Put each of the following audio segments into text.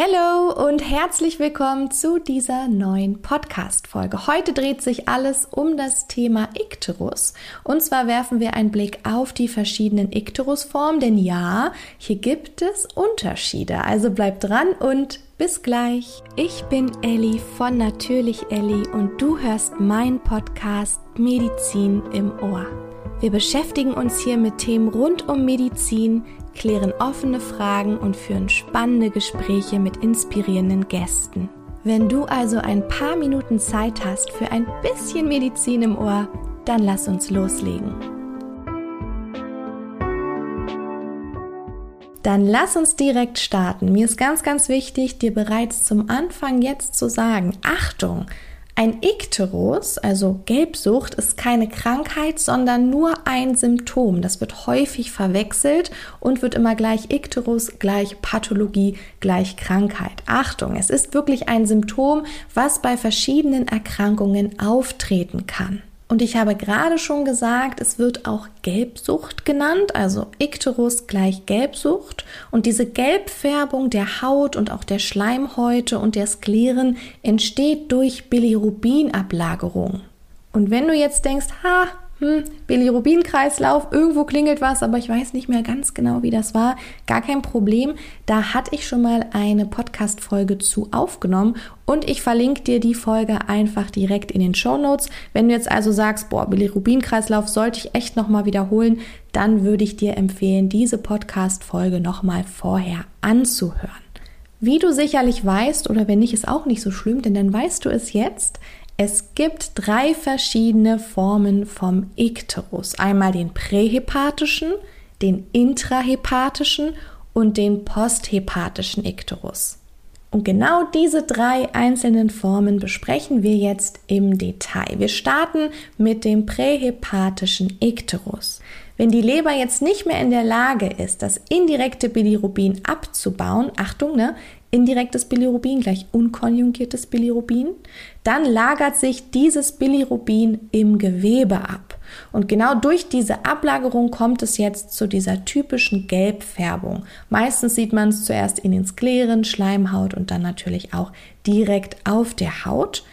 Hallo und herzlich willkommen zu dieser neuen Podcast-Folge. Heute dreht sich alles um das Thema Ikterus. Und zwar werfen wir einen Blick auf die verschiedenen Ikterus-Formen, denn ja, hier gibt es Unterschiede. Also bleibt dran und bis gleich. Ich bin Elli von Natürlich Elli und du hörst meinen Podcast Medizin im Ohr. Wir beschäftigen uns hier mit Themen rund um Medizin, klären offene Fragen und führen spannende Gespräche mit inspirierenden Gästen. Wenn du also ein paar Minuten Zeit hast für ein bisschen Medizin im Ohr, dann lass uns loslegen. Dann lass uns direkt starten. Mir ist ganz, ganz wichtig, dir bereits zum Anfang jetzt zu sagen, Achtung, ein Ikterus, also Gelbsucht, ist keine Krankheit, sondern nur ein Symptom. Das wird häufig verwechselt und wird immer gleich Ikterus, gleich Pathologie, gleich Krankheit. Achtung, es ist wirklich ein Symptom, was bei verschiedenen Erkrankungen auftreten kann. Und ich habe gerade schon gesagt, es wird auch Gelbsucht genannt, also Ikterus gleich Gelbsucht. Und diese Gelbfärbung der Haut und auch der Schleimhäute und der Skleren entsteht durch Bilirubinablagerung. Und wenn du jetzt denkst, ha, hm, Bilirubin-Kreislauf, irgendwo klingelt was, aber ich weiß nicht mehr ganz genau, wie das war. Gar kein Problem. Da hatte ich schon mal eine Podcast-Folge zu aufgenommen und ich verlinke dir die Folge einfach direkt in den Show Notes. Wenn du jetzt also sagst, boah, Bilirubin-Kreislauf sollte ich echt nochmal wiederholen, dann würde ich dir empfehlen, diese Podcast-Folge nochmal vorher anzuhören. Wie du sicherlich weißt, oder wenn nicht, ist auch nicht so schlimm, denn dann weißt du es jetzt, es gibt drei verschiedene Formen vom Ikterus. Einmal den prähepatischen, den intrahepatischen und den posthepatischen Ikterus. Und genau diese drei einzelnen Formen besprechen wir jetzt im Detail. Wir starten mit dem prähepatischen Ikterus. Wenn die Leber jetzt nicht mehr in der Lage ist, das indirekte Bilirubin abzubauen, Achtung, ne, indirektes Bilirubin gleich unkonjugiertes Bilirubin, dann lagert sich dieses Bilirubin im Gewebe ab. Und genau durch diese Ablagerung kommt es jetzt zu dieser typischen Gelbfärbung. Meistens sieht man es zuerst in den Skleren, Schleimhaut und dann natürlich auch direkt auf der Haut.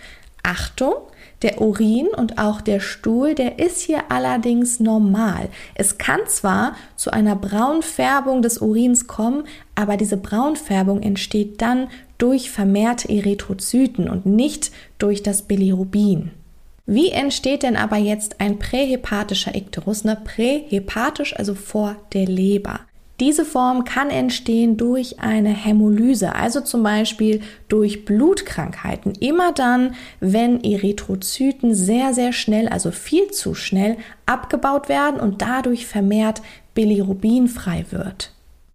Achtung, der Urin und auch der Stuhl, der ist hier allerdings normal. Es kann zwar zu einer Braunfärbung des Urins kommen, aber diese Braunfärbung entsteht dann durch vermehrte Erythrozyten und nicht durch das Bilirubin. Wie entsteht denn aber jetzt ein prähepatischer Ikterus? Ne? Prähepatisch, also vor der Leber. Diese Form kann entstehen durch eine Hämolyse, also zum Beispiel durch Blutkrankheiten. Immer dann, wenn Erythrozyten sehr, sehr schnell, also viel zu schnell abgebaut werden und dadurch vermehrt Bilirubin frei wird.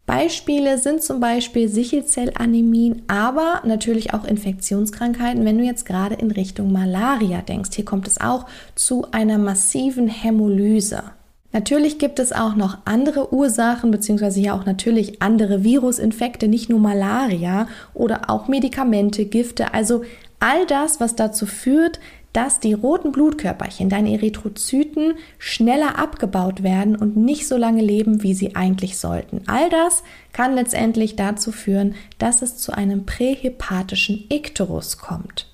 Beispiele sind zum Beispiel Sichelzellanämien, aber natürlich auch Infektionskrankheiten, wenn du jetzt gerade in Richtung Malaria denkst. Hier kommt es auch zu einer massiven Hämolyse. Natürlich gibt es auch noch andere Ursachen, beziehungsweise ja auch natürlich andere Virusinfekte, nicht nur Malaria oder auch Medikamente, Gifte, also all das, was dazu führt, dass die roten Blutkörperchen, deine Erythrozyten, schneller abgebaut werden und nicht so lange leben, wie sie eigentlich sollten. All das kann letztendlich dazu führen, dass es zu einem prähepatischen Ikterus kommt.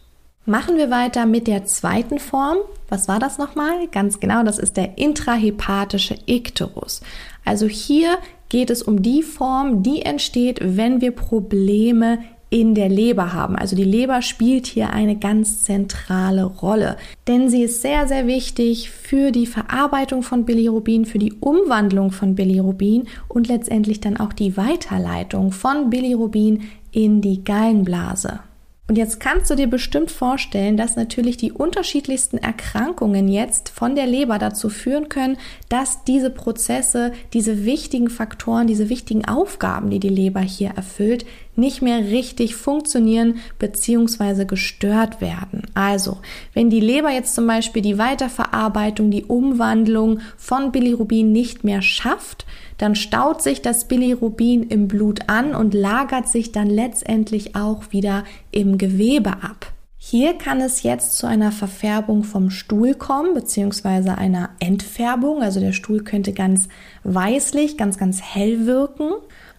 Machen wir weiter mit der zweiten Form. Was war das nochmal? Ganz genau, das ist der intrahepatische Ikterus. Also hier geht es um die Form, die entsteht, wenn wir Probleme in der Leber haben. Also die Leber spielt hier eine ganz zentrale Rolle, denn sie ist sehr, sehr wichtig für die Verarbeitung von Bilirubin, für die Umwandlung von Bilirubin und letztendlich dann auch die Weiterleitung von Bilirubin in die Gallenblase. Und jetzt kannst du dir bestimmt vorstellen, dass natürlich die unterschiedlichsten Erkrankungen jetzt von der Leber dazu führen können, dass diese Prozesse, diese wichtigen Faktoren, diese wichtigen Aufgaben, die die Leber hier erfüllt, nicht mehr richtig funktionieren bzw. gestört werden. Also, wenn die Leber jetzt zum Beispiel die Weiterverarbeitung, die Umwandlung von Bilirubin nicht mehr schafft, dann staut sich das Bilirubin im Blut an und lagert sich dann letztendlich auch wieder im Gewebe ab. Hier kann es jetzt zu einer Verfärbung vom Stuhl kommen, beziehungsweise einer Entfärbung. Also der Stuhl könnte ganz weißlich, ganz, ganz hell wirken.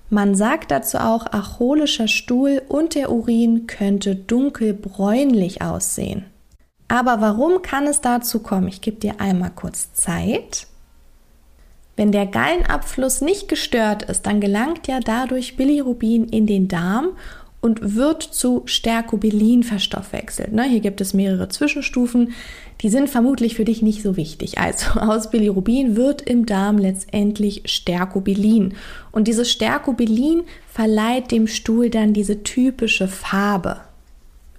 Man sagt dazu auch, acholischer Stuhl und der Urin könnte dunkelbräunlich aussehen. Aber warum kann es dazu kommen? Ich gebe dir einmal kurz Zeit. Wenn der Gallenabfluss nicht gestört ist, dann gelangt ja dadurch Bilirubin in den Darm und wird zu Stercobilin verstoffwechselt. Ne, hier gibt es mehrere Zwischenstufen, die sind vermutlich für dich nicht so wichtig. Also aus Bilirubin wird im Darm letztendlich Stercobilin. Und dieses Stercobilin verleiht dem Stuhl dann diese typische Farbe.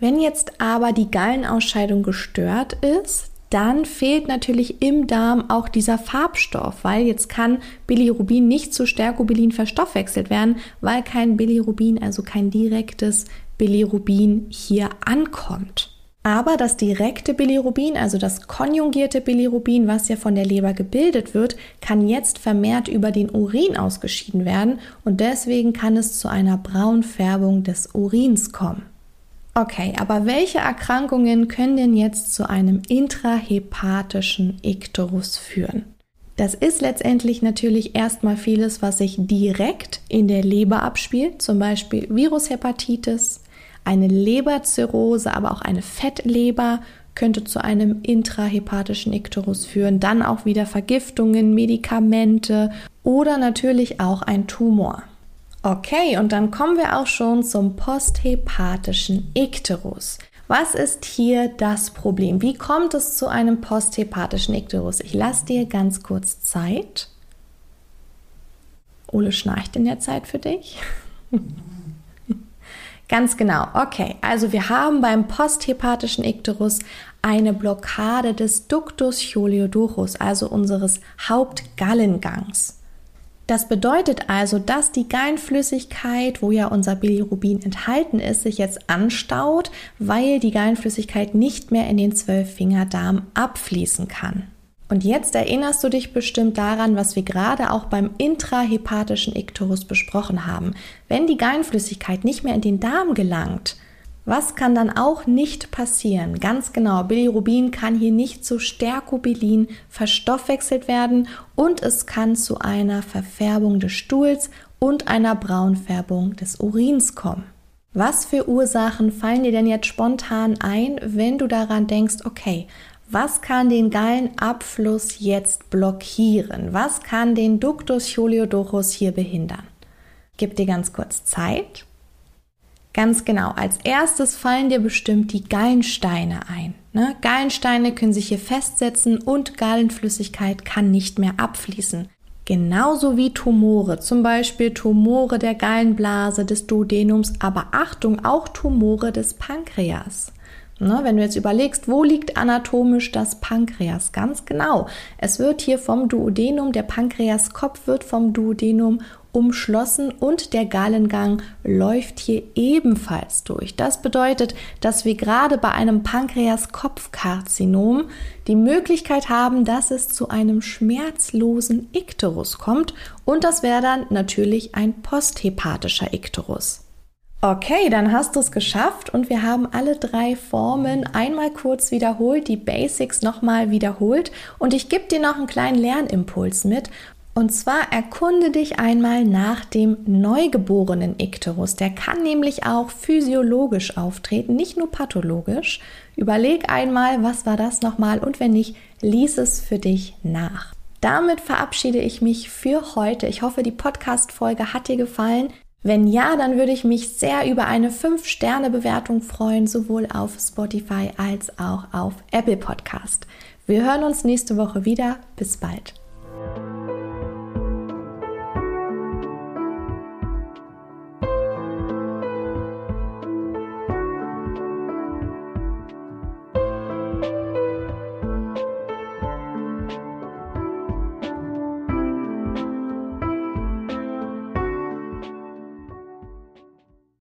Wenn jetzt aber die Gallenausscheidung gestört ist, dann fehlt natürlich im Darm auch dieser Farbstoff, weil jetzt kann Bilirubin nicht zu Stercobilin verstoffwechselt werden, weil kein Bilirubin, also kein direktes Bilirubin hier ankommt. Aber das direkte Bilirubin, also das konjugierte Bilirubin, was ja von der Leber gebildet wird, kann jetzt vermehrt über den Urin ausgeschieden werden und deswegen kann es zu einer Braunfärbung des Urins kommen. Okay, aber welche Erkrankungen können denn jetzt zu einem intrahepatischen Ikterus führen? Das ist letztendlich natürlich erstmal vieles, was sich direkt in der Leber abspielt, zum Beispiel Virushepatitis, eine Leberzirrhose, aber auch eine Fettleber könnte zu einem intrahepatischen Ikterus führen, dann auch wieder Vergiftungen, Medikamente oder natürlich auch ein Tumor. Okay, und dann kommen wir auch schon zum posthepatischen Ikterus. Was ist hier das Problem? Wie kommt es zu einem posthepatischen Ikterus? Ich lasse dir ganz kurz Zeit. Ole schnarcht in der Zeit für dich. ganz genau. Okay, also wir haben beim posthepatischen Ikterus eine Blockade des Ductus choliodurus, also unseres Hauptgallengangs. Das bedeutet also, dass die Gallenflüssigkeit, wo ja unser Bilirubin enthalten ist, sich jetzt anstaut, weil die Gallenflüssigkeit nicht mehr in den Zwölffingerdarm abfließen kann. Und jetzt erinnerst du dich bestimmt daran, was wir gerade auch beim intrahepatischen Ikterus besprochen haben. Wenn die Gallenflüssigkeit nicht mehr in den Darm gelangt, was kann dann auch nicht passieren? Ganz genau, Bilirubin kann hier nicht zu Stercobilin verstoffwechselt werden und es kann zu einer Verfärbung des Stuhls und einer Braunfärbung des Urins kommen. Was für Ursachen fallen dir denn jetzt spontan ein, wenn du daran denkst, okay, was kann den Gallenabfluss jetzt blockieren? Was kann den Ductus choliodorus hier behindern? Gib dir ganz kurz Zeit. Ganz genau. Als erstes fallen dir bestimmt die Gallensteine ein. Ne? Gallensteine können sich hier festsetzen und Gallenflüssigkeit kann nicht mehr abfließen. Genauso wie Tumore, zum Beispiel Tumore der Gallenblase, des Duodenums, aber Achtung, auch Tumore des Pankreas. Ne, wenn du jetzt überlegst, wo liegt anatomisch das Pankreas? Ganz genau. Es wird hier vom Duodenum, der Pankreaskopf wird vom Duodenum umschlossen und der Gallengang läuft hier ebenfalls durch. Das bedeutet, dass wir gerade bei einem Pankreaskopfkarzinom die Möglichkeit haben, dass es zu einem schmerzlosen Ikterus kommt und das wäre dann natürlich ein posthepatischer Ikterus. Okay, dann hast du es geschafft und wir haben alle drei Formen einmal kurz wiederholt, die Basics nochmal wiederholt und ich gebe dir noch einen kleinen Lernimpuls mit. Und zwar erkunde dich einmal nach dem neugeborenen Ikterus. Der kann nämlich auch physiologisch auftreten, nicht nur pathologisch. Überleg einmal, was war das nochmal und wenn nicht, lies es für dich nach. Damit verabschiede ich mich für heute. Ich hoffe, die Podcast-Folge hat dir gefallen. Wenn ja, dann würde ich mich sehr über eine 5-Sterne-Bewertung freuen, sowohl auf Spotify als auch auf Apple Podcast. Wir hören uns nächste Woche wieder. Bis bald.